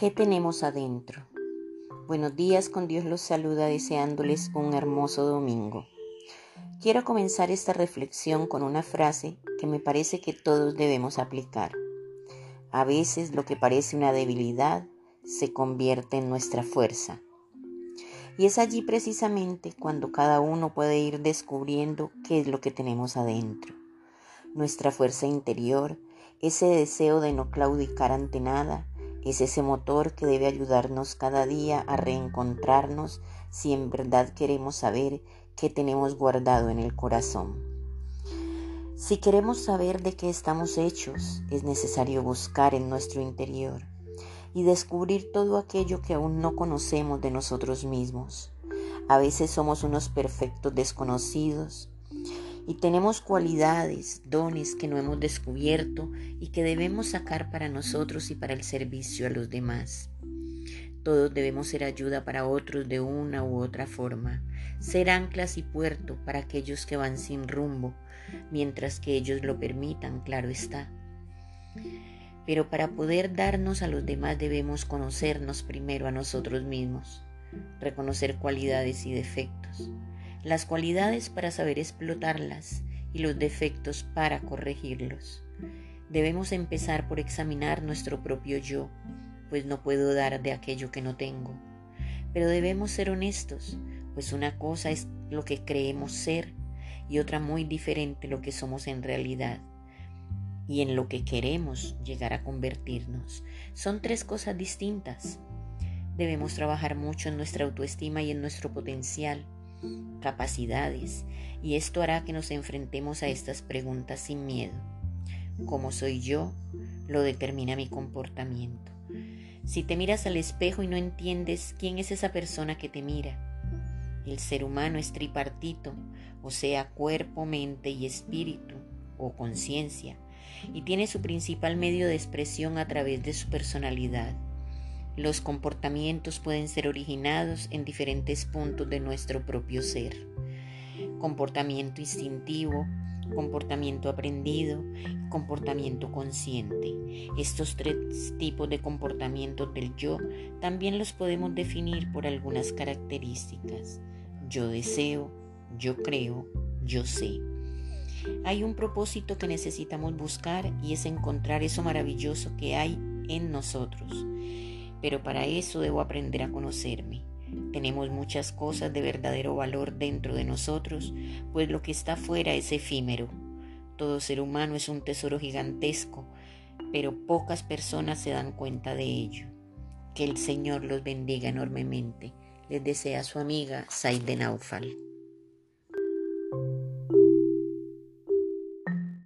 ¿Qué tenemos adentro? Buenos días, con Dios los saluda deseándoles un hermoso domingo. Quiero comenzar esta reflexión con una frase que me parece que todos debemos aplicar. A veces lo que parece una debilidad se convierte en nuestra fuerza. Y es allí precisamente cuando cada uno puede ir descubriendo qué es lo que tenemos adentro. Nuestra fuerza interior, ese deseo de no claudicar ante nada, es ese motor que debe ayudarnos cada día a reencontrarnos si en verdad queremos saber qué tenemos guardado en el corazón. Si queremos saber de qué estamos hechos, es necesario buscar en nuestro interior y descubrir todo aquello que aún no conocemos de nosotros mismos. A veces somos unos perfectos desconocidos y tenemos cualidades, dones que no hemos descubierto y que debemos sacar para nosotros y para el servicio a los demás. Todos debemos ser ayuda para otros de una u otra forma, ser anclas y puerto para aquellos que van sin rumbo, mientras que ellos lo permitan, claro está. Pero para poder darnos a los demás debemos conocernos primero a nosotros mismos, reconocer cualidades y defectos, las cualidades para saber explotarlas y los defectos para corregirlos. Debemos empezar por examinar nuestro propio yo, pues no puedo dar de aquello que no tengo. Pero debemos ser honestos, pues una cosa es lo que creemos ser y otra muy diferente lo que somos en realidad y en lo que queremos llegar a convertirnos. Son tres cosas distintas. Debemos trabajar mucho en nuestra autoestima y en nuestro potencial capacidades, y esto hará que nos enfrentemos a estas preguntas sin miedo. ¿Cómo soy yo? Lo determina mi comportamiento. Si te miras al espejo y no entiendes quién es esa persona que te mira, el ser humano es tripartito, o sea, cuerpo, mente y espíritu, o conciencia, y tiene su principal medio de expresión a través de su personalidad. Los comportamientos pueden ser originados en diferentes puntos de nuestro propio ser. Comportamiento instintivo, comportamiento aprendido, comportamiento consciente. Estos tres tipos de comportamientos del yo también los podemos definir por algunas características. Yo deseo, yo creo, yo sé. Hay un propósito que necesitamos buscar y es encontrar eso maravilloso que hay en nosotros pero para eso debo aprender a conocerme. Tenemos muchas cosas de verdadero valor dentro de nosotros, pues lo que está fuera es efímero. Todo ser humano es un tesoro gigantesco, pero pocas personas se dan cuenta de ello. Que el Señor los bendiga enormemente. Les desea su amiga Saide Naufal.